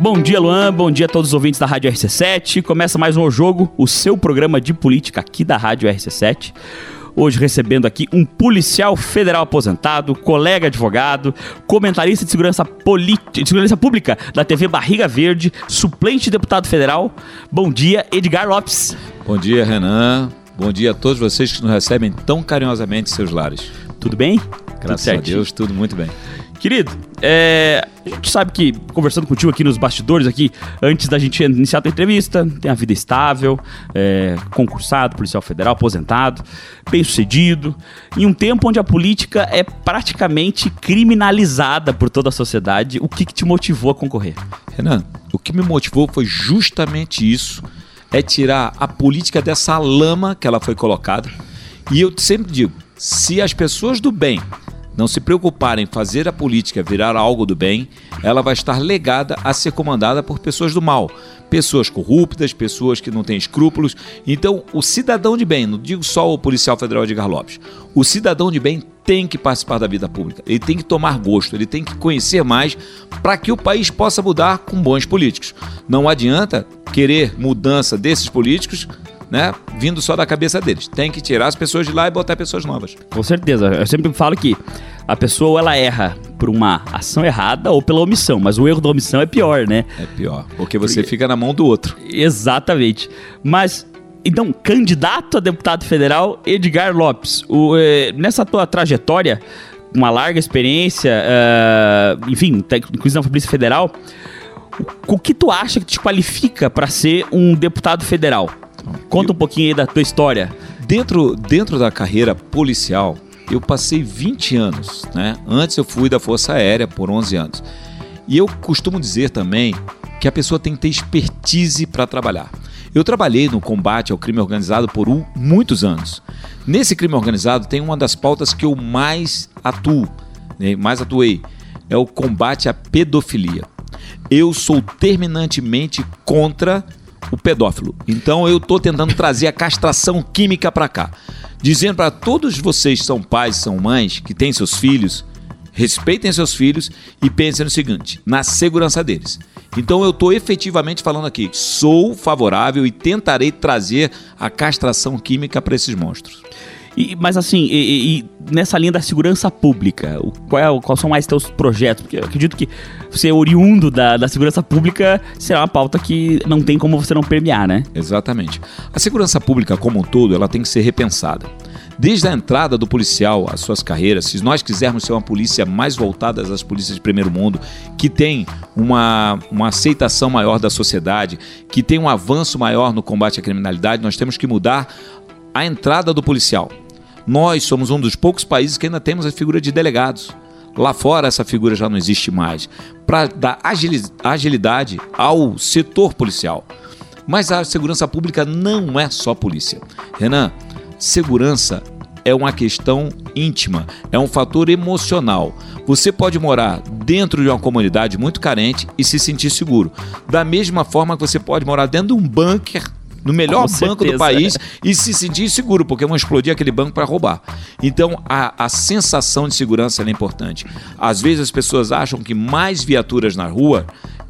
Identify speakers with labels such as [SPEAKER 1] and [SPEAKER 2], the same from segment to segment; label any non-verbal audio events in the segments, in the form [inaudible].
[SPEAKER 1] Bom dia, Luan. Bom dia a todos os ouvintes da Rádio RC7. Começa mais um O Jogo, o seu programa de política aqui da Rádio RC7. Hoje recebendo aqui um policial federal aposentado, colega advogado, comentarista de segurança, de segurança pública da TV Barriga Verde, suplente deputado federal. Bom dia, Edgar Lopes.
[SPEAKER 2] Bom dia, Renan. Bom dia a todos vocês que nos recebem tão carinhosamente em seus lares.
[SPEAKER 1] Tudo bem?
[SPEAKER 2] Graças a Deus, tudo muito bem.
[SPEAKER 1] Querido, é, a gente sabe que, conversando contigo aqui nos bastidores, aqui, antes da gente iniciar a entrevista, tem a vida estável, é, concursado, policial federal, aposentado, bem sucedido, em um tempo onde a política é praticamente criminalizada por toda a sociedade. O que, que te motivou a concorrer?
[SPEAKER 2] Renan, o que me motivou foi justamente isso: é tirar a política dessa lama que ela foi colocada. E eu sempre digo: se as pessoas do bem não se preocupar em fazer a política virar algo do bem, ela vai estar legada a ser comandada por pessoas do mal, pessoas corruptas, pessoas que não têm escrúpulos. Então, o cidadão de bem, não digo só o policial federal Edgar Lopes, o cidadão de bem tem que participar da vida pública, ele tem que tomar gosto, ele tem que conhecer mais para que o país possa mudar com bons políticos. Não adianta querer mudança desses políticos né, vindo só da cabeça deles. Tem que tirar as pessoas de lá e botar pessoas novas.
[SPEAKER 1] Com certeza. Eu sempre falo que a pessoa ou ela erra por uma ação errada ou pela omissão, mas o erro da omissão é pior, né?
[SPEAKER 2] É pior, porque você porque... fica na mão do outro.
[SPEAKER 1] Exatamente. Mas então, candidato a deputado federal, Edgar Lopes, o, eh, nessa tua trajetória, uma larga experiência, uh, enfim, inclusive na Polícia Federal, o, o que tu acha que te qualifica para ser um deputado federal? Conta um pouquinho aí da tua história.
[SPEAKER 2] Dentro, dentro da carreira policial, eu passei 20 anos, né? Antes eu fui da Força Aérea por 11 anos. E eu costumo dizer também que a pessoa tem que ter expertise para trabalhar. Eu trabalhei no combate ao crime organizado por um, muitos anos. Nesse crime organizado tem uma das pautas que eu mais atuo, né? mais atuei, é o combate à pedofilia. Eu sou terminantemente contra o pedófilo. Então eu estou tentando trazer a castração química para cá, dizendo para todos vocês são pais, são mães, que têm seus filhos, respeitem seus filhos e pensem no seguinte, na segurança deles. Então eu estou efetivamente falando aqui, sou favorável e tentarei trazer a castração química para esses monstros.
[SPEAKER 1] E, mas assim, e, e, nessa linha da segurança pública, o, qual é, quais são mais teus projetos? Porque eu acredito que ser oriundo da, da segurança pública será uma pauta que não tem como você não permear, né?
[SPEAKER 2] Exatamente. A segurança pública como um todo, ela tem que ser repensada. Desde a entrada do policial às suas carreiras, se nós quisermos ser uma polícia mais voltada às polícias de primeiro mundo, que tem uma, uma aceitação maior da sociedade, que tem um avanço maior no combate à criminalidade, nós temos que mudar a entrada do policial. Nós somos um dos poucos países que ainda temos a figura de delegados. Lá fora essa figura já não existe mais. Para dar agilidade ao setor policial. Mas a segurança pública não é só polícia. Renan, segurança é uma questão íntima, é um fator emocional. Você pode morar dentro de uma comunidade muito carente e se sentir seguro. Da mesma forma que você pode morar dentro de um bunker no melhor Com banco certeza. do país e se sentir seguro, porque vão explodir aquele banco para roubar. Então, a, a sensação de segurança é importante. Às vezes as pessoas acham que mais viaturas na rua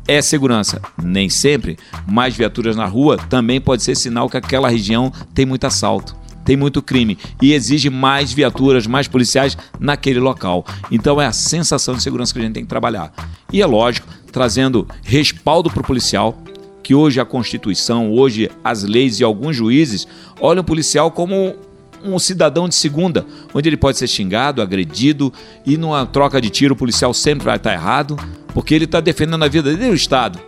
[SPEAKER 2] é segurança. Nem sempre. Mais viaturas na rua também pode ser sinal que aquela região tem muito assalto tem muito crime e exige mais viaturas, mais policiais naquele local. Então é a sensação de segurança que a gente tem que trabalhar. E é lógico, trazendo respaldo para o policial, que hoje a Constituição, hoje as leis e alguns juízes olham o policial como um cidadão de segunda, onde ele pode ser xingado, agredido e numa troca de tiro o policial sempre vai estar errado, porque ele está defendendo a vida dele e o Estado.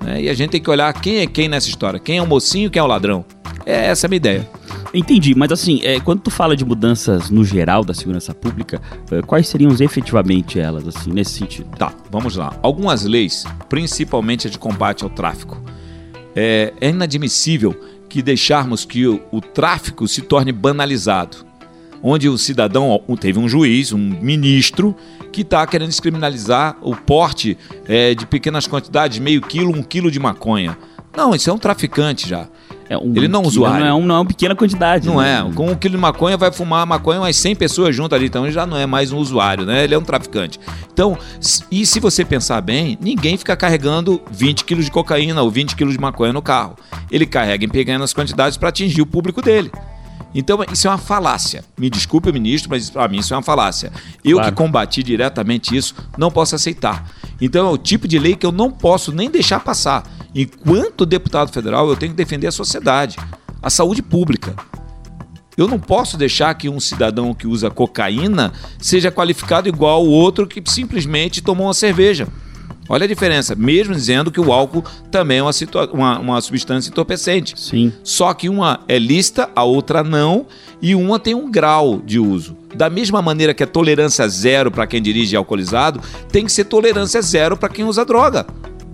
[SPEAKER 2] Né? E a gente tem que olhar quem é quem nessa história, quem é o mocinho, quem é o ladrão. É essa a minha ideia.
[SPEAKER 1] Entendi, mas assim, é, quando tu fala de mudanças no geral da segurança pública, é, quais seriam efetivamente elas, assim, nesse sentido?
[SPEAKER 2] Tá, vamos lá. Algumas leis, principalmente a de combate ao tráfico, é, é inadmissível que deixarmos que o, o tráfico se torne banalizado onde o cidadão teve um juiz, um ministro, que está querendo descriminalizar o porte é, de pequenas quantidades, meio quilo, um quilo de maconha. Não, isso é um traficante já.
[SPEAKER 1] É um,
[SPEAKER 2] ele não é usuário.
[SPEAKER 1] Não é, um, não é uma pequena quantidade.
[SPEAKER 2] Não
[SPEAKER 1] né?
[SPEAKER 2] é. Com um quilo de maconha vai fumar maconha umas 100 pessoas junto ali. Então ele já não é mais um usuário, né? Ele é um traficante. Então, e se você pensar bem, ninguém fica carregando 20 quilos de cocaína ou 20 quilos de maconha no carro. Ele carrega em pequenas quantidades para atingir o público dele. Então, isso é uma falácia. Me desculpe, ministro, mas para mim isso é uma falácia. Eu claro. que combati diretamente isso, não posso aceitar. Então, é o tipo de lei que eu não posso nem deixar passar. Enquanto deputado federal, eu tenho que defender a sociedade, a saúde pública. Eu não posso deixar que um cidadão que usa cocaína seja qualificado igual o outro que simplesmente tomou uma cerveja. Olha a diferença, mesmo dizendo que o álcool também é uma, uma, uma, substância entorpecente.
[SPEAKER 1] Sim.
[SPEAKER 2] Só que uma é lista, a outra não, e uma tem um grau de uso. Da mesma maneira que é tolerância zero para quem dirige alcoolizado, tem que ser tolerância zero para quem usa droga.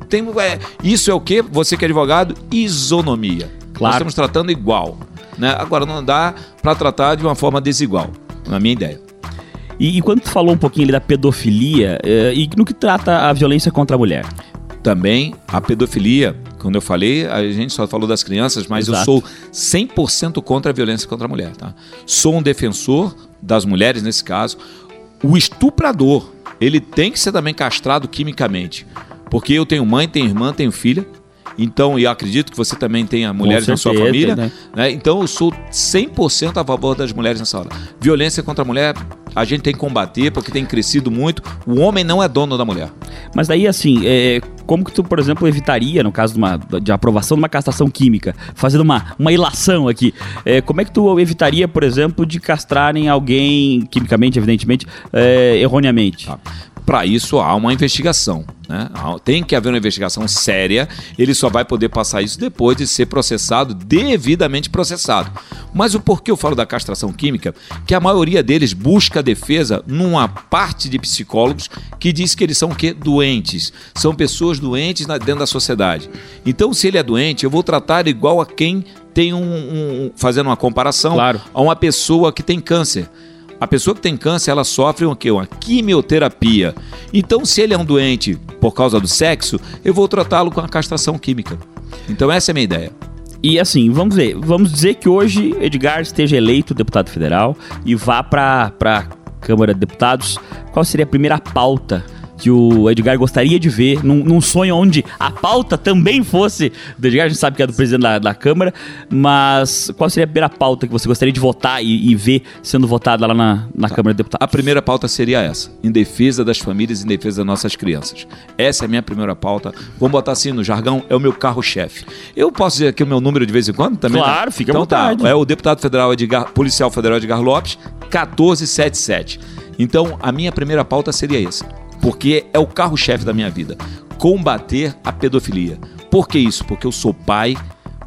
[SPEAKER 2] Tem, é, isso é o que? Você que é advogado? Isonomia. Claro. Nós estamos tratando igual. Né? Agora, não dá para tratar de uma forma desigual, na minha ideia.
[SPEAKER 1] E, e quando tu falou um pouquinho ali da pedofilia, eh, e no que trata a violência contra a mulher?
[SPEAKER 2] Também a pedofilia, quando eu falei, a gente só falou das crianças, mas Exato. eu sou 100% contra a violência contra a mulher. Tá? Sou um defensor das mulheres nesse caso. O estuprador, ele tem que ser também castrado quimicamente. Porque eu tenho mãe, tenho irmã, tenho filha. Então, e acredito que você também tenha mulheres na sua família. Né? Né? Então, eu sou 100% a favor das mulheres nessa hora. Violência contra a mulher, a gente tem que combater porque tem crescido muito. O homem não é dono da mulher.
[SPEAKER 1] Mas daí, assim, é, como que tu, por exemplo, evitaria, no caso de, uma, de aprovação de uma castração química, fazendo uma, uma ilação aqui, é, como é que tu evitaria, por exemplo, de castrarem alguém, quimicamente, evidentemente, é, erroneamente? Tá.
[SPEAKER 2] Para isso há uma investigação. Né? Tem que haver uma investigação séria. Ele só vai poder passar isso depois de ser processado, devidamente processado. Mas o porquê eu falo da castração química? Que a maioria deles busca defesa numa parte de psicólogos que diz que eles são o quê? Doentes. São pessoas doentes dentro da sociedade. Então, se ele é doente, eu vou tratar igual a quem tem um, um fazendo uma comparação
[SPEAKER 1] claro.
[SPEAKER 2] a uma pessoa que tem câncer. A pessoa que tem câncer, ela sofre o quê? Uma quimioterapia. Então, se ele é um doente por causa do sexo, eu vou tratá-lo com a castração química. Então, essa é a minha ideia.
[SPEAKER 1] E assim, vamos ver, vamos dizer que hoje Edgar esteja eleito deputado federal e vá para a Câmara de Deputados. Qual seria a primeira pauta que o Edgar gostaria de ver, num, num, sonho onde a pauta também fosse do Edgar, a gente sabe que é do presidente da, da Câmara, mas qual seria a primeira pauta que você gostaria de votar e, e ver sendo votada lá na, na tá. Câmara de Deputados?
[SPEAKER 2] A primeira pauta seria essa, em defesa das famílias, em defesa das nossas crianças. Essa é a minha primeira pauta. Vamos botar assim no jargão, é o meu carro-chefe. Eu posso dizer aqui o meu número de vez em quando também?
[SPEAKER 1] Claro, né? fica
[SPEAKER 2] então,
[SPEAKER 1] à.
[SPEAKER 2] Tá, é o deputado federal Edgar, policial federal Edgar Lopes, 1477. Então, a minha primeira pauta seria essa porque é o carro-chefe da minha vida. Combater a pedofilia. Por que isso? Porque eu sou pai,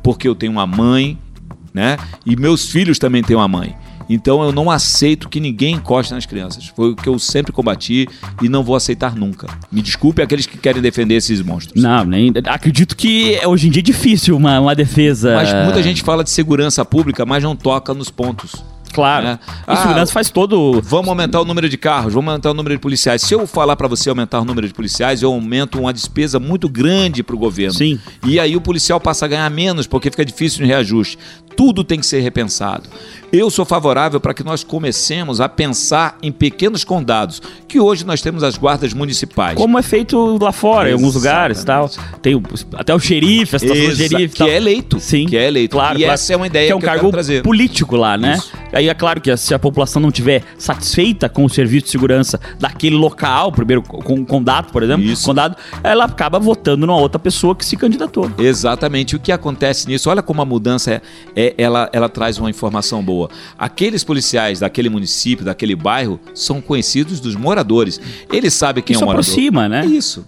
[SPEAKER 2] porque eu tenho uma mãe, né? E meus filhos também têm uma mãe. Então eu não aceito que ninguém encoste nas crianças. Foi o que eu sempre combati e não vou aceitar nunca. Me desculpe aqueles que querem defender esses monstros.
[SPEAKER 1] Não, nem acredito que hoje em dia é difícil uma, uma defesa.
[SPEAKER 2] Mas muita gente fala de segurança pública, mas não toca nos pontos.
[SPEAKER 1] Claro. Né? Ah, segurança faz todo.
[SPEAKER 2] Vamos aumentar o número de carros, vamos aumentar o número de policiais. Se eu falar para você aumentar o número de policiais, eu aumento uma despesa muito grande para o governo.
[SPEAKER 1] Sim.
[SPEAKER 2] E aí o policial passa a ganhar menos porque fica difícil de reajuste. Tudo tem que ser repensado. Eu sou favorável para que nós comecemos a pensar em pequenos condados, que hoje nós temos as guardas municipais.
[SPEAKER 1] Como é feito lá fora, Exatamente. em alguns lugares tal. Tem o, até o xerife, a situação do xerife.
[SPEAKER 2] Que é eleito.
[SPEAKER 1] Sim.
[SPEAKER 2] Que é eleito.
[SPEAKER 1] Claro,
[SPEAKER 2] e
[SPEAKER 1] claro.
[SPEAKER 2] essa é uma ideia
[SPEAKER 1] que é um
[SPEAKER 2] que
[SPEAKER 1] cargo
[SPEAKER 2] trazer.
[SPEAKER 1] político lá, né? Isso. Aí é claro que se a população não estiver satisfeita com o serviço de segurança daquele local, primeiro com o condado, por exemplo, Isso. condado, ela acaba votando numa outra pessoa que se candidatou.
[SPEAKER 2] Exatamente. O que acontece nisso? Olha como a mudança é, é ela, ela traz uma informação boa. Aqueles policiais daquele município, daquele bairro, são conhecidos dos moradores. Eles sabem quem
[SPEAKER 1] Isso
[SPEAKER 2] é o morador.
[SPEAKER 1] aproxima, né?
[SPEAKER 2] Isso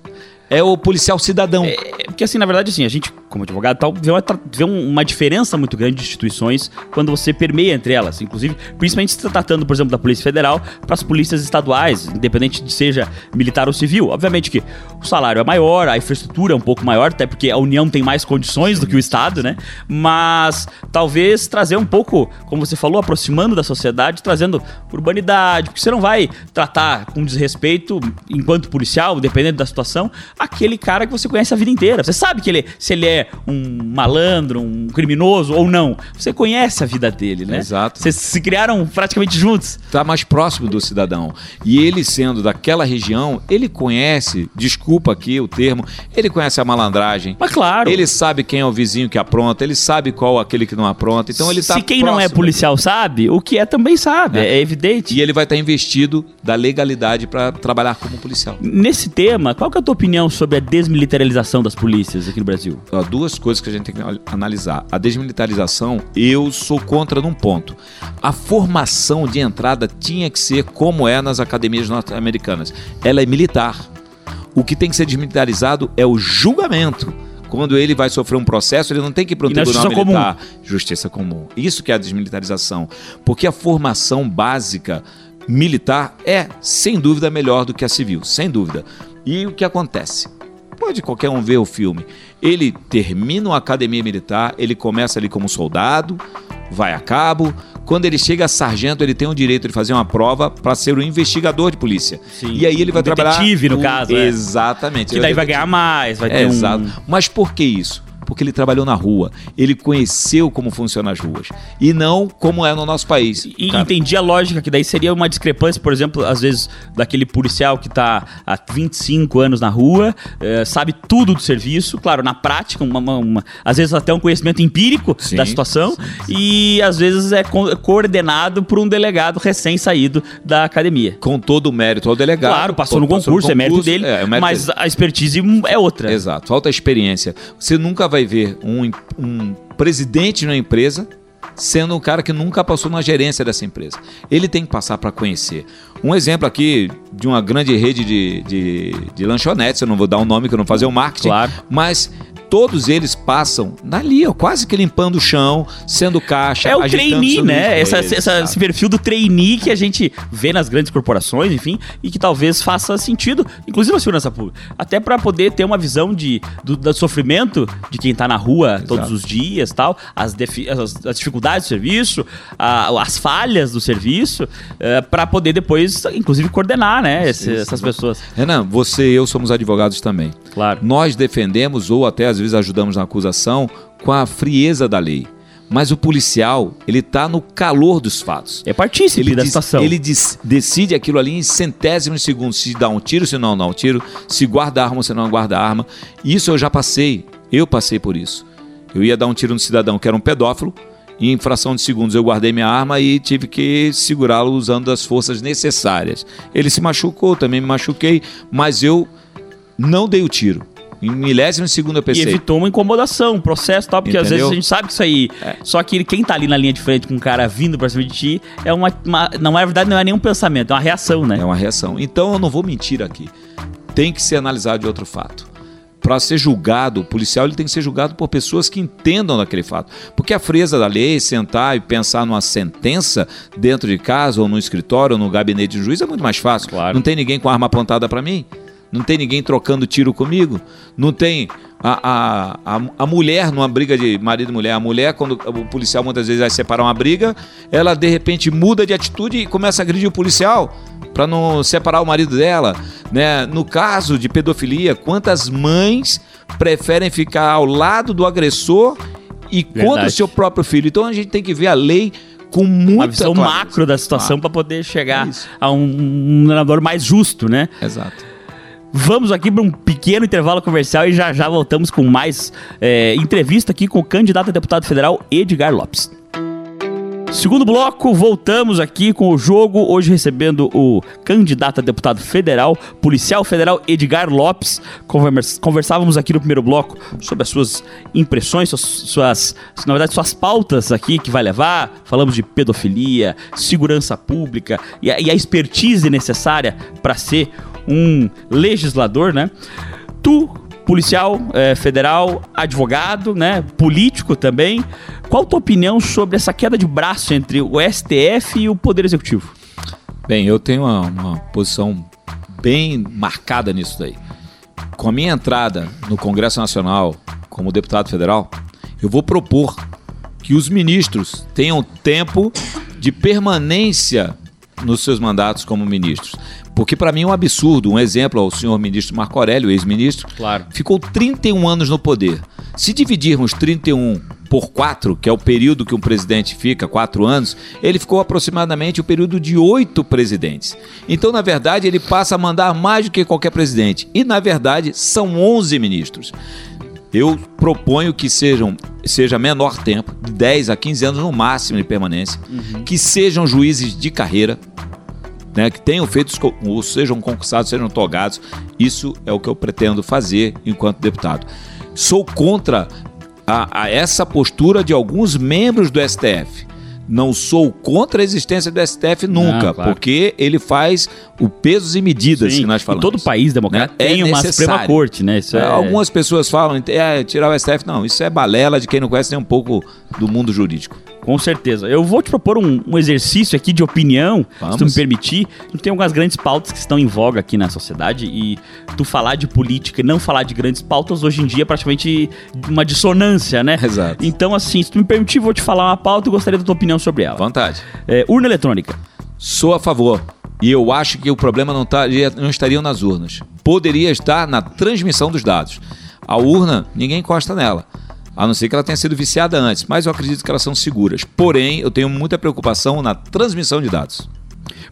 [SPEAKER 2] é o policial cidadão. É,
[SPEAKER 1] porque assim, na verdade, assim, a gente, como advogado tal, vê uma, vê uma diferença muito grande de instituições quando você permeia entre elas. Inclusive, principalmente se tratando, por exemplo, da Polícia Federal para as polícias estaduais, independente de seja militar ou civil. Obviamente que o salário é maior, a infraestrutura é um pouco maior, até porque a União tem mais condições do que o Estado, né? Mas talvez trazer um pouco, como você falou, aproximando da sociedade, trazendo urbanidade, porque você não vai tratar com desrespeito enquanto policial, dependendo da situação, aquele cara que você conhece a vida inteira. Você sabe que ele, se ele é um malandro, um criminoso ou não. Você conhece a vida dele, né?
[SPEAKER 2] Exato.
[SPEAKER 1] Vocês se criaram praticamente juntos.
[SPEAKER 2] Está mais próximo do cidadão. E ele sendo daquela região, ele conhece, desculpa aqui o termo, ele conhece a malandragem.
[SPEAKER 1] Mas claro.
[SPEAKER 2] Ele sabe quem é o vizinho que apronta, ele sabe qual é aquele que não apronta. Então ele tá
[SPEAKER 1] Se quem não é policial sabe, o que é também sabe, é, é evidente.
[SPEAKER 2] E ele vai estar investido da legalidade para trabalhar como policial.
[SPEAKER 1] Nesse tema, qual que é a tua opinião sobre a desmilitarização das polícias aqui no Brasil?
[SPEAKER 2] Duas coisas que a gente tem que analisar. A desmilitarização, eu sou contra num ponto. A formação de entrada tinha que ser como é nas academias norte-americanas. Ela é militar. O que tem que ser desmilitarizado é o julgamento. Quando ele vai sofrer um processo, ele não tem que ir para um
[SPEAKER 1] E na
[SPEAKER 2] tribunal
[SPEAKER 1] justiça
[SPEAKER 2] militar. Justiça comum. Isso que é a desmilitarização. Porque a formação básica militar é, sem dúvida, melhor do que a civil. Sem dúvida. E o que acontece? Pode qualquer um ver o filme. Ele termina uma academia militar, ele começa ali como soldado, vai a cabo. Quando ele chega a sargento, ele tem o direito de fazer uma prova para ser o investigador de polícia.
[SPEAKER 1] Sim.
[SPEAKER 2] E aí ele vai
[SPEAKER 1] Um
[SPEAKER 2] trabalhar.
[SPEAKER 1] detetive, no
[SPEAKER 2] com-
[SPEAKER 1] caso, é.
[SPEAKER 2] Exatamente.
[SPEAKER 1] Que
[SPEAKER 2] Ele
[SPEAKER 1] daí vai
[SPEAKER 2] detetive.
[SPEAKER 1] ganhar mais, vai
[SPEAKER 2] É,
[SPEAKER 1] ter um...
[SPEAKER 2] Exato. Mas por que isso? Porque ele trabalhou na rua, ele conheceu como funcionam as ruas e não como é no nosso país.
[SPEAKER 1] E
[SPEAKER 2] Cara,
[SPEAKER 1] entendi a lógica, que daí seria uma discrepância, por exemplo, às vezes, daquele policial que tá há 25 anos na rua, eh, sabe tudo do serviço, claro, na prática, uma, uma- uma- às vezes até um conhecimento empírico
[SPEAKER 2] Sim,
[SPEAKER 1] da situação,
[SPEAKER 2] sim,
[SPEAKER 1] e às vezes é co- coordenado por um delegado recém-saído da academia.
[SPEAKER 2] com todo o mérito ao delegado.
[SPEAKER 1] Claro, passou no concurso, é mérito dele,
[SPEAKER 2] é, é mérito
[SPEAKER 1] mas
[SPEAKER 2] dele.
[SPEAKER 1] a expertise é outra.
[SPEAKER 2] Exato, falta experiência. Você nunca vai ver um, um presidente na empresa sendo um cara que nunca passou na gerência dessa empresa. Ele tem que passar para conhecer. Um exemplo aqui de uma grande rede de, de, de lanchonetes, eu não vou dar um nome que eu não vou fazer o marketing,
[SPEAKER 1] Claro.
[SPEAKER 2] mas todos eles passam dali, ó, quase que limpando o chão, sendo caixa,
[SPEAKER 1] É o trainee, né? Essa, essa-
[SPEAKER 2] Exato.
[SPEAKER 1] esse perfil do trainee que a gente vê nas grandes corporações, enfim, e que talvez faça sentido, inclusive na segurança pública. Até para poder ter uma visão de, do, do sofrimento de quem tá na rua todos os dias tal, as, as, as dificuldades do serviço, a- as falhas do serviço, para poder depois, inclusive, coordenar, né? esse- essas pessoas.
[SPEAKER 2] Renan, você e eu somos advogados também.
[SPEAKER 1] Claro.
[SPEAKER 2] Nós defendemos ou até às vezes ajudamos na acusação com a frieza da lei. Mas o policial, ele está no calor dos fatos.
[SPEAKER 1] É partícipe
[SPEAKER 2] Ele,
[SPEAKER 1] da
[SPEAKER 2] diz-
[SPEAKER 1] situação.
[SPEAKER 2] ele diz- decide aquilo ali em centésimos de segundos, se dá um tiro, se não dá um tiro, se guarda a arma, se não guarda a arma. Isso eu já passei, eu passei por isso. Eu ia dar um tiro no cidadão que era um pedófilo, e em fração de segundos eu guardei minha arma e tive que segurá-lo usando as forças necessárias. Ele se machucou, também me machuquei, mas eu não dei o tiro. Em milésimo de segundo eu
[SPEAKER 1] E
[SPEAKER 2] pensei,
[SPEAKER 1] evitou uma incomodação, um processo e tal, porque às
[SPEAKER 2] Entendeu?
[SPEAKER 1] vezes a gente sabe que isso aí. Só que quem tá ali na linha de frente com um cara vindo pra cima de ti é uma. uma- não, na verdade, não é nenhum pensamento, é uma reação, né?
[SPEAKER 2] É uma reação. Então eu não vou mentir aqui. Tem que ser analisado de outro fato. Para ser julgado, o policial ele tem que ser julgado por pessoas que entendam daquele fato. Porque a frieza da lei, sentar e pensar numa sentença dentro de casa, ou no escritório, ou no gabinete de juiz, é muito mais fácil.
[SPEAKER 1] Claro.
[SPEAKER 2] Não tem ninguém com arma apontada para mim. Não tem ninguém trocando tiro comigo. Não tem a, a, a, a mulher numa briga de marido e mulher. A mulher, quando o policial muitas vezes vai separar uma briga, ela de repente muda de atitude e começa a agredir o policial para não separar o marido dela. Né? No caso de pedofilia, quantas mães preferem ficar ao lado do agressor e contra o
[SPEAKER 1] Verdade.
[SPEAKER 2] seu próprio filho? Então a gente tem que ver a lei com muita
[SPEAKER 1] Uma visão macro da situação
[SPEAKER 2] Ah,
[SPEAKER 1] pra poder chegar
[SPEAKER 2] É
[SPEAKER 1] a um, um mais justo, né?
[SPEAKER 2] Exato.
[SPEAKER 1] Vamos aqui para um pequeno intervalo comercial e já já voltamos com mais é, entrevista aqui com o candidato a deputado federal Edgar Lopes. Segundo bloco, voltamos aqui com o jogo, hoje recebendo o candidato a deputado federal, policial federal Edgar Lopes. Convers- Conversávamos aqui no primeiro bloco sobre as suas impressões, suas, suas- na verdade, suas pautas aqui que vai levar. Falamos de pedofilia, segurança pública e a, e a expertise necessária para ser um legislador, né? Tu, policial eh, federal, advogado, né? Político também. Qual a tua opinião sobre essa queda de braço entre o STF e o Poder Executivo?
[SPEAKER 2] Bem, eu tenho uma, uma posição bem marcada nisso daí. Com a minha entrada no Congresso Nacional como deputado federal, eu vou propor que os ministros tenham tempo de permanência nos seus mandatos como ministros. Porque para mim é um absurdo, um exemplo ao senhor ministro Marco Aurélio, ex-ministro,
[SPEAKER 1] Claro.
[SPEAKER 2] ficou 31 anos no poder. Se dividirmos 31 por 4, que é o período que um presidente fica, 4 anos, ele ficou aproximadamente o período de 8 presidentes. Então, na verdade, ele passa a mandar mais do que qualquer presidente. E, na verdade, são 11 ministros. Eu proponho que sejam seja menor tempo, de 10 a 15 anos no máximo de permanência, uhum. que sejam juízes de carreira, né, que tenham feito, sejam concursados, sejam togados. Isso é o que eu pretendo fazer enquanto deputado. Sou contra a, a essa postura de alguns membros do STF. Não sou contra a existência do STF nunca, Não, claro. porque ele faz o pesos e medidas Sim, que nós falamos.
[SPEAKER 1] todo país democrático né? tem é uma Suprema Corte, né?
[SPEAKER 2] É, é... Algumas pessoas falam, é, tirar o STF. Não, isso é balela de quem não conhece nem um pouco do mundo jurídico.
[SPEAKER 1] Com certeza. Eu vou te propor um, um exercício aqui de opinião, Vamos. se tu me permitir. Tem algumas grandes pautas que estão em voga aqui na sociedade e tu falar de política e não falar de grandes pautas hoje em dia é praticamente uma dissonância, né?
[SPEAKER 2] Exato.
[SPEAKER 1] Então, assim, se tu me permitir, vou te falar uma pauta e gostaria da tua opinião sobre ela.
[SPEAKER 2] Vontade.
[SPEAKER 1] É, urna eletrônica.
[SPEAKER 2] Sou a favor. E eu acho que o problema não, tá, não estaria nas urnas. Poderia estar na transmissão dos dados. A urna, ninguém encosta nela a não ser que ela tenha sido viciada antes, mas eu acredito que elas são seguras. Porém, eu tenho muita preocupação na transmissão de dados.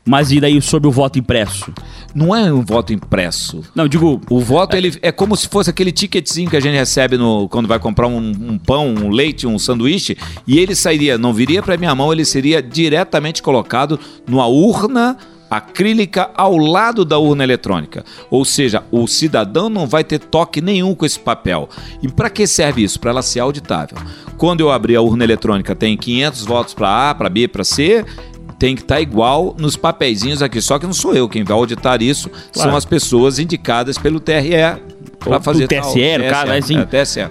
[SPEAKER 1] Mas e daí sobre o voto impresso?
[SPEAKER 2] Não é um voto impresso.
[SPEAKER 1] Não, digo.
[SPEAKER 2] O voto ele é como se fosse aquele ticketzinho que a gente recebe no, quando vai comprar um, um pão, um leite, um sanduíche, e ele sairia, não viria para minha mão, ele seria diretamente colocado numa urna acrílica ao lado da urna eletrônica. Ou seja, o cidadão não vai ter toque nenhum com esse papel. E para que serve isso? Para ela ser auditável. Quando eu abrir a urna eletrônica, tem 500 votos para A, para B, para C, tem que estar tá igual nos papeizinhos aqui. Só que não sou eu quem vai auditar isso, claro. são as pessoas indicadas pelo TRE para fazer
[SPEAKER 1] o TSE, no caso, é assim.
[SPEAKER 2] É, TSE.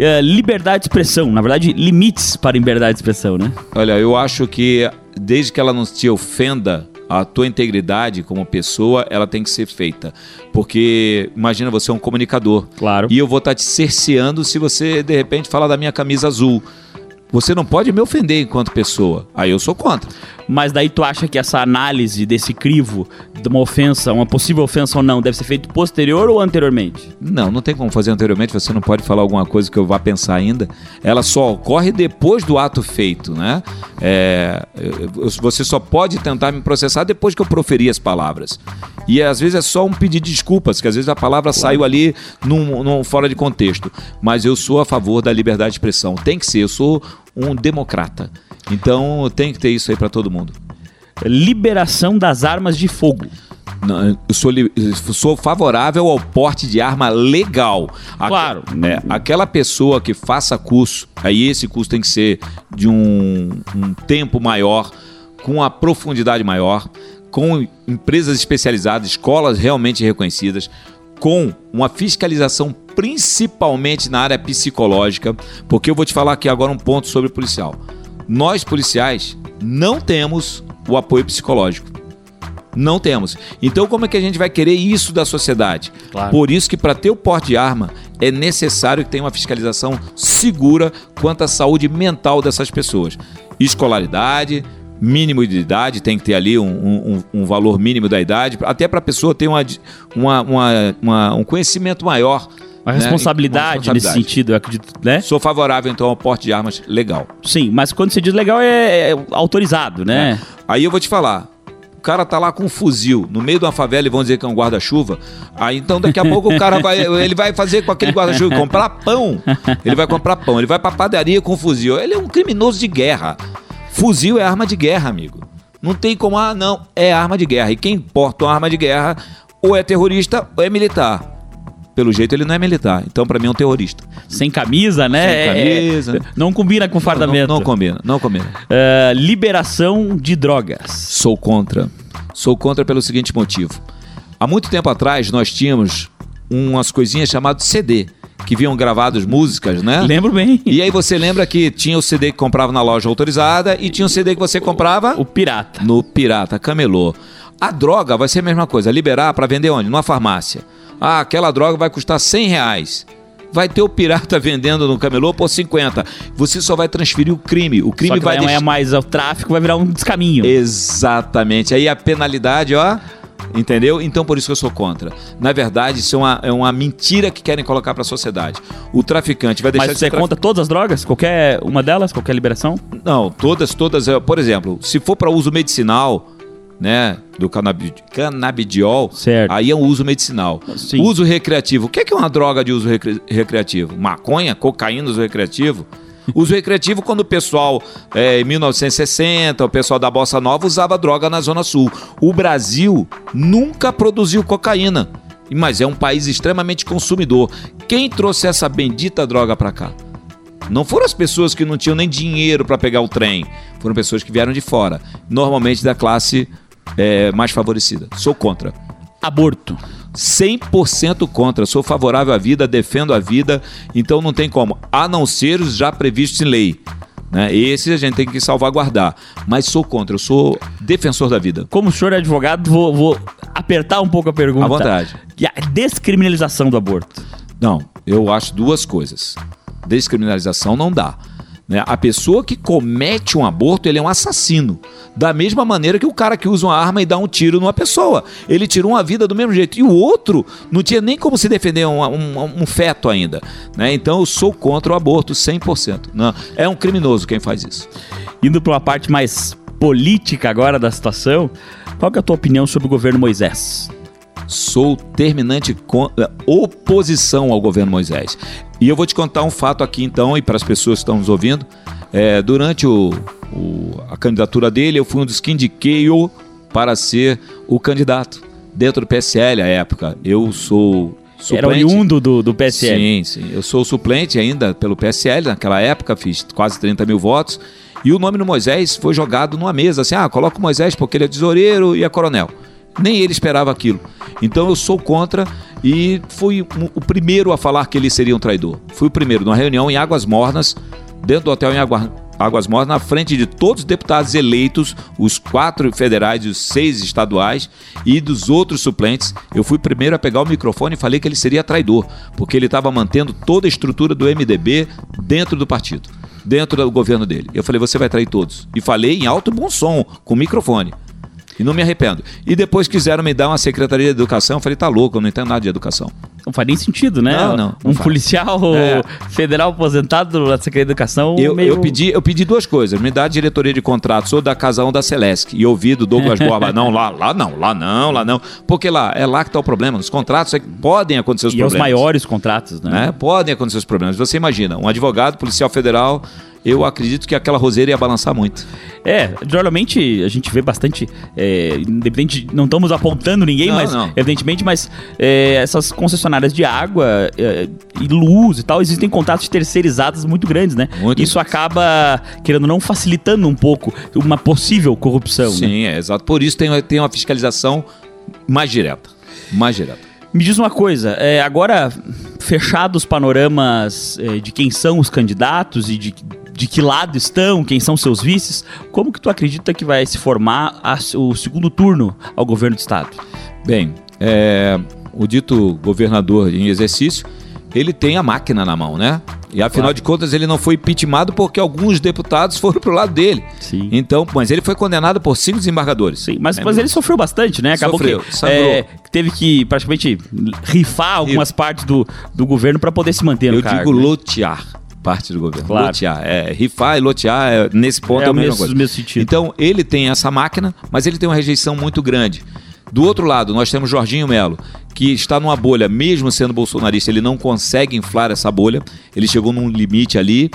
[SPEAKER 1] É, liberdade de expressão, na verdade, limites para liberdade de expressão, né?
[SPEAKER 2] Olha, eu acho que desde que ela não te ofenda a tua integridade como pessoa, ela tem que ser feita. Porque imagina você é um comunicador.
[SPEAKER 1] Claro.
[SPEAKER 2] E eu vou estar te cerceando se você de repente falar da minha camisa azul. Você não pode me ofender enquanto pessoa. Aí eu sou contra.
[SPEAKER 1] Mas daí tu acha que essa análise desse crivo de uma ofensa, uma possível ofensa ou não, deve ser feito posterior ou anteriormente?
[SPEAKER 2] Não, não tem como fazer anteriormente, você não pode falar alguma coisa que eu vá pensar ainda. Ela só ocorre depois do ato feito, né? É, você só pode tentar me processar depois que eu proferi as palavras. E às vezes é só um pedido de desculpas, que às vezes a palavra claro. saiu ali num, num, fora de contexto. Mas eu sou a favor da liberdade de expressão. Tem que ser, eu sou um democrata. Então tem que ter isso aí para todo mundo.
[SPEAKER 1] Liberação das armas de fogo.
[SPEAKER 2] Não, eu sou, sou favorável ao porte de arma legal.
[SPEAKER 1] Claro.
[SPEAKER 2] né, aquela pessoa que faça curso, aí esse curso tem que ser de um, um tempo maior, com a profundidade maior, com empresas especializadas, escolas realmente reconhecidas, com uma fiscalização principalmente na área psicológica, porque eu vou te falar aqui agora um ponto sobre policial. Nós policiais não temos o apoio psicológico. Não temos. Então, como é que a gente vai querer isso da sociedade? Claro. Por isso que para ter o porte de arma é necessário que tenha uma fiscalização segura quanto à saúde mental dessas pessoas. Escolaridade, mínimo de idade, tem que ter ali um, um, um valor mínimo da idade, até para a pessoa ter uma, uma, uma, um conhecimento maior.
[SPEAKER 1] Uma né? responsabilidade, uma responsabilidade, nesse sentido, eu acredito, né?
[SPEAKER 2] Sou favorável, então, ao porte de armas legal.
[SPEAKER 1] Sim, mas quando você diz legal, é, é autorizado, né?
[SPEAKER 2] É. Aí eu vou te falar, o cara tá lá com um fuzil no meio de uma favela e vão dizer que é um guarda-chuva. Aí então daqui a pouco o cara vai, [laughs] ele vai fazer com aquele guarda-chuva comprar pão. Ele vai comprar pão, ele vai pra padaria com um fuzil. Ele é um criminoso de guerra. Fuzil é arma de guerra, amigo. Não tem como, ah, não, é arma de guerra. E quem porta uma arma de guerra ou é terrorista ou é militar. Pelo jeito ele não é militar, então para mim é um terrorista.
[SPEAKER 1] Sem camisa, né?
[SPEAKER 2] Sem camisa. É,
[SPEAKER 1] não combina com fardamento.
[SPEAKER 2] Não, não, não combina, não combina.
[SPEAKER 1] Uh, liberação de drogas.
[SPEAKER 2] Sou contra. Sou contra pelo seguinte motivo. Há muito tempo atrás nós tínhamos umas coisinhas chamadas CD que vinham gravadas músicas, né?
[SPEAKER 1] Lembro bem.
[SPEAKER 2] E aí você lembra que tinha o CD que comprava na loja autorizada e tinha o CD que você comprava...
[SPEAKER 1] O pirata.
[SPEAKER 2] No pirata, camelô. A droga vai ser a mesma coisa, liberar para vender onde? Numa farmácia. Ah, aquela droga vai custar 100 reais vai ter o pirata [laughs] vendendo no camelô por 50. Você só vai transferir o crime. O crime vai
[SPEAKER 1] não é mais o tráfico, vai virar um descaminho.
[SPEAKER 2] Exatamente. Aí a penalidade, ó, Entendeu? Então por isso que eu sou contra. Na verdade, isso é uma, é uma mentira que querem colocar para a sociedade. O traficante vai deixar
[SPEAKER 1] Mas
[SPEAKER 2] de
[SPEAKER 1] você conta todas as drogas? Qualquer uma delas? Qualquer liberação?
[SPEAKER 2] Não, todas, todas. é, Por exemplo, se for para uso medicinal, né, do canabi- canabidiol,
[SPEAKER 1] Certo.
[SPEAKER 2] aí é um uso medicinal.
[SPEAKER 1] Sim.
[SPEAKER 2] Uso recreativo. O que é, que é uma droga de uso recre- recreativo? Maconha, cocaína, uso recreativo? [laughs] Uso recreativo quando o pessoal, é, em 1960, o pessoal da Bossa Nova usava droga na Zona Sul. O Brasil nunca produziu cocaína, mas é um país extremamente consumidor. Quem trouxe essa bendita droga para cá? Não foram as pessoas que não tinham nem dinheiro para pegar o trem. Foram pessoas que vieram de fora. Normalmente da classe é, mais favorecida. Sou contra.
[SPEAKER 1] Aborto.
[SPEAKER 2] 100% contra. Sou favorável à vida, defendo a vida. Então não tem como. A não ser os já previstos em lei. Né? Esses a gente tem que salvaguardar. Mas sou contra. Eu sou defensor da vida.
[SPEAKER 1] Como o senhor é advogado, vou, vou apertar um pouco a pergunta.
[SPEAKER 2] À vontade.
[SPEAKER 1] E a descriminalização do aborto.
[SPEAKER 2] Não, eu acho duas coisas. Descriminalização não dá. Né? A pessoa que comete um aborto, ele é um assassino. Da mesma maneira que o cara que usa uma arma e dá um tiro numa pessoa. Ele tirou uma vida do mesmo jeito. E o outro não tinha nem como se defender um, um- um feto ainda. né? Então eu sou contra o aborto 100%. Não, é um criminoso quem faz isso.
[SPEAKER 1] Indo para uma parte mais política agora da situação, qual é a tua opinião sobre o governo Moisés?
[SPEAKER 2] Sou terminante eh, oposição ao governo Moisés. E eu vou te contar um fato aqui então, e para as pessoas que estão nos ouvindo. É, durante o- o- a candidatura dele, eu fui um dos que indiquei-o para ser o candidato dentro do PSL à época. Eu sou
[SPEAKER 1] Era
[SPEAKER 2] suplente.
[SPEAKER 1] oriundo do, do PSL.
[SPEAKER 2] Sim, sim. Eu sou suplente ainda pelo PSL naquela época, fiz quase 30 mil votos. E o nome do Moisés foi jogado numa mesa, assim, ah, coloca o Moisés porque ele é tesoureiro e é coronel. Nem ele esperava aquilo. Então eu sou contra e fui o- o primeiro a falar que ele seria um traidor. Fui o primeiro, numa reunião em Águas Mornas, dentro do hotel em Água- Águas Mornas, na frente de todos os deputados eleitos, os quatro federais e os seis estaduais e dos outros suplentes. Eu fui o primeiro a pegar o microfone e falei que ele seria traidor, porque ele estava mantendo toda a estrutura do MDB dentro do partido, dentro do governo dele. Eu falei, você vai trair todos. E falei em alto e bom som, com microfone. E não me arrependo. E depois quiseram me dar uma secretaria de educação. Eu falei, tá louco, eu não entendo nada de educação.
[SPEAKER 1] Não faz nem sentido, né?
[SPEAKER 2] Não, não, não
[SPEAKER 1] um
[SPEAKER 2] faz.
[SPEAKER 1] policial
[SPEAKER 2] É.
[SPEAKER 1] federal aposentado da Secretaria de Educação.
[SPEAKER 2] Eu,
[SPEAKER 1] meio...
[SPEAKER 2] eu, pedi, eu pedi duas coisas. Me dá a diretoria de contratos ou da Casão da Celesc. E ouvi do Douglas Borba, não, lá, lá não, lá não, lá não. Porque lá, é lá que está o problema. Nos contratos é que podem acontecer os
[SPEAKER 1] E é os
[SPEAKER 2] problemas.
[SPEAKER 1] maiores contratos, né?
[SPEAKER 2] né? Podem acontecer os problemas. Você imagina, um advogado, policial federal, eu acredito que aquela roseira ia balançar muito.
[SPEAKER 1] É, geralmente a gente vê bastante, é, independente, não estamos apontando ninguém,
[SPEAKER 2] Não,
[SPEAKER 1] mas
[SPEAKER 2] não.
[SPEAKER 1] evidentemente, mas é, essas concessionárias de água é, e luz e tal, existem contratos terceirizados muito grandes, né?
[SPEAKER 2] Muito
[SPEAKER 1] Isso
[SPEAKER 2] grandes.
[SPEAKER 1] acaba, querendo ou não, facilitando um pouco uma possível corrupção. né?
[SPEAKER 2] Sim, é exato. Por isso tem, tem uma fiscalização mais direta. Mais direta.
[SPEAKER 1] Me diz uma coisa, é, agora fechados os panoramas é, de quem são os candidatos e de, de que lado estão, quem são seus vices, como que tu acredita que vai se formar a- o segundo turno ao governo do estado?
[SPEAKER 2] Bem, é, o dito governador em exercício, ele tem a máquina na mão, né? E afinal
[SPEAKER 1] Claro.
[SPEAKER 2] de contas ele não foi impeachmentado porque alguns deputados foram pro lado dele.
[SPEAKER 1] Sim.
[SPEAKER 2] Então, mas ele foi condenado por cinco desembargadores.
[SPEAKER 1] Sim, mas,
[SPEAKER 2] É,
[SPEAKER 1] mas ele sofreu bastante, né? Acabou
[SPEAKER 2] Sofreu,
[SPEAKER 1] que é, teve que praticamente rifar algumas partes do, do governo para poder se manter no
[SPEAKER 2] Eu
[SPEAKER 1] cargo.
[SPEAKER 2] digo
[SPEAKER 1] né?
[SPEAKER 2] lotear parte do governo.
[SPEAKER 1] Claro.
[SPEAKER 2] Lotear. É, rifar e lotear, é, nesse ponto é,
[SPEAKER 1] É
[SPEAKER 2] a
[SPEAKER 1] o
[SPEAKER 2] mesma
[SPEAKER 1] mesmo-
[SPEAKER 2] coisa.
[SPEAKER 1] mesmo sentido.
[SPEAKER 2] Então, ele tem essa máquina, mas ele tem uma rejeição muito grande. Do outro lado, nós temos Jorginho Melo, que está numa bolha, mesmo sendo bolsonarista, ele não consegue inflar essa bolha, ele chegou num limite ali.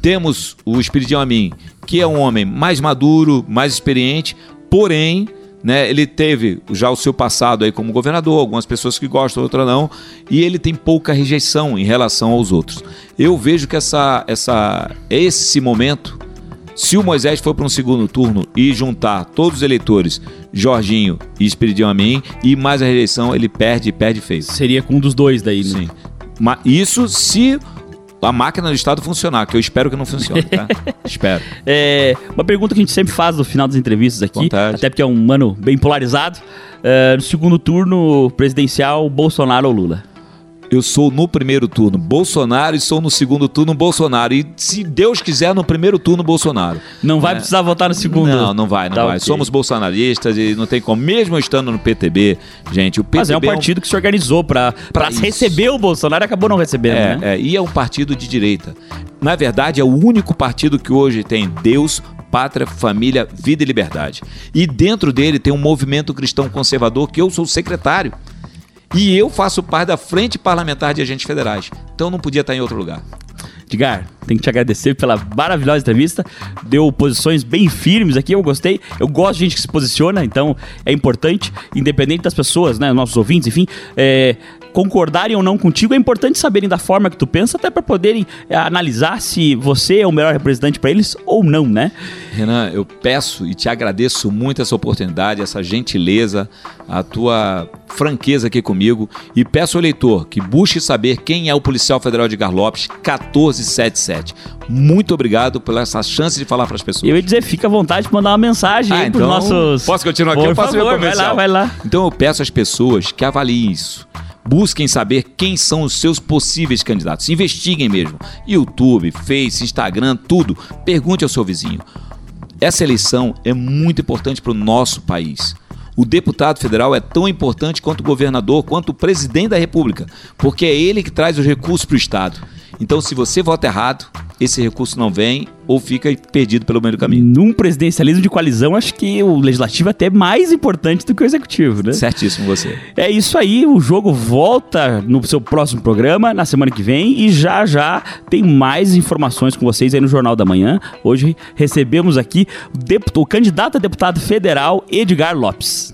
[SPEAKER 2] Temos o Espiridião Amin, que é um homem mais maduro, mais experiente, porém, né, ele teve já o seu passado aí como governador, algumas pessoas que gostam, outras não, e ele tem pouca rejeição em relação aos outros. Eu vejo que essa, essa, esse momento se o Moisés for para um segundo turno e juntar todos os eleitores, Jorginho e Espiridião Amin, e mais a rejeição, ele perde e perde feio.
[SPEAKER 1] Seria com um dos dois daí, né?
[SPEAKER 2] Sim. Ma- Isso se a máquina do Estado funcionar, que eu espero que não funcione, tá? [laughs] espero.
[SPEAKER 1] É, uma pergunta que a gente sempre faz no final das entrevistas aqui,
[SPEAKER 2] Vontade.
[SPEAKER 1] até porque é um ano bem polarizado. É, no segundo turno presidencial, Bolsonaro ou Lula?
[SPEAKER 2] Eu sou no primeiro turno Bolsonaro e sou no segundo turno Bolsonaro. E se Deus quiser, no primeiro turno Bolsonaro.
[SPEAKER 1] Não vai é. precisar votar no segundo.
[SPEAKER 2] Não, não vai, não tá vai. Okay. Somos bolsonaristas e não tem como. Mesmo estando no PTB, gente, o PTB.
[SPEAKER 1] Mas é um partido que se organizou para receber o Bolsonaro e acabou não recebendo,
[SPEAKER 2] é,
[SPEAKER 1] né?
[SPEAKER 2] É, e é um partido de direita. Na verdade, é o único partido que hoje tem Deus, pátria, família, vida e liberdade. E dentro dele tem um movimento cristão conservador que eu sou secretário. E eu faço parte da Frente Parlamentar de Agentes Federais. Então não podia estar em outro lugar.
[SPEAKER 1] Edgar, tenho que te agradecer pela maravilhosa entrevista. Deu posições bem firmes aqui, eu gostei. Eu gosto de gente que se posiciona, então é importante, independente das pessoas, né, nossos ouvintes, enfim, é, concordarem ou não contigo, é importante saberem da forma que tu pensa, até para poderem é, analisar se você é o melhor representante para eles ou não, né?
[SPEAKER 2] Renan, eu peço e te agradeço muito essa oportunidade, essa gentileza, a tua franqueza aqui comigo e peço ao leitor que busque saber quem é o policial federal de Lopes 1477. Muito obrigado pela essa chance de falar para as pessoas.
[SPEAKER 1] Eu ia dizer, fica à vontade de mandar uma mensagem ah, aí então, nossos.
[SPEAKER 2] Posso continuar aqui? Por
[SPEAKER 1] eu faço favor, vai lá, vai lá.
[SPEAKER 2] Então eu peço às pessoas que avaliem isso Busquem saber quem são os seus possíveis candidatos. Investiguem mesmo. YouTube, Face, Instagram, tudo. Pergunte ao seu vizinho. Essa eleição é muito importante para o nosso país. O deputado federal é tão importante quanto o governador, quanto o presidente da República, porque é ele que traz os recursos para o Estado. Então, se você vota errado, esse recurso não vem ou fica perdido pelo meio do caminho.
[SPEAKER 1] Num presidencialismo de coalizão, acho que o legislativo é até mais importante do que o executivo, né?
[SPEAKER 2] Certíssimo você.
[SPEAKER 1] É isso aí, o jogo volta no seu próximo programa, na semana que vem, e já já tem mais informações com vocês aí no Jornal da Manhã. Hoje recebemos aqui o, deputado, o candidato a deputado federal Edgar Lopes.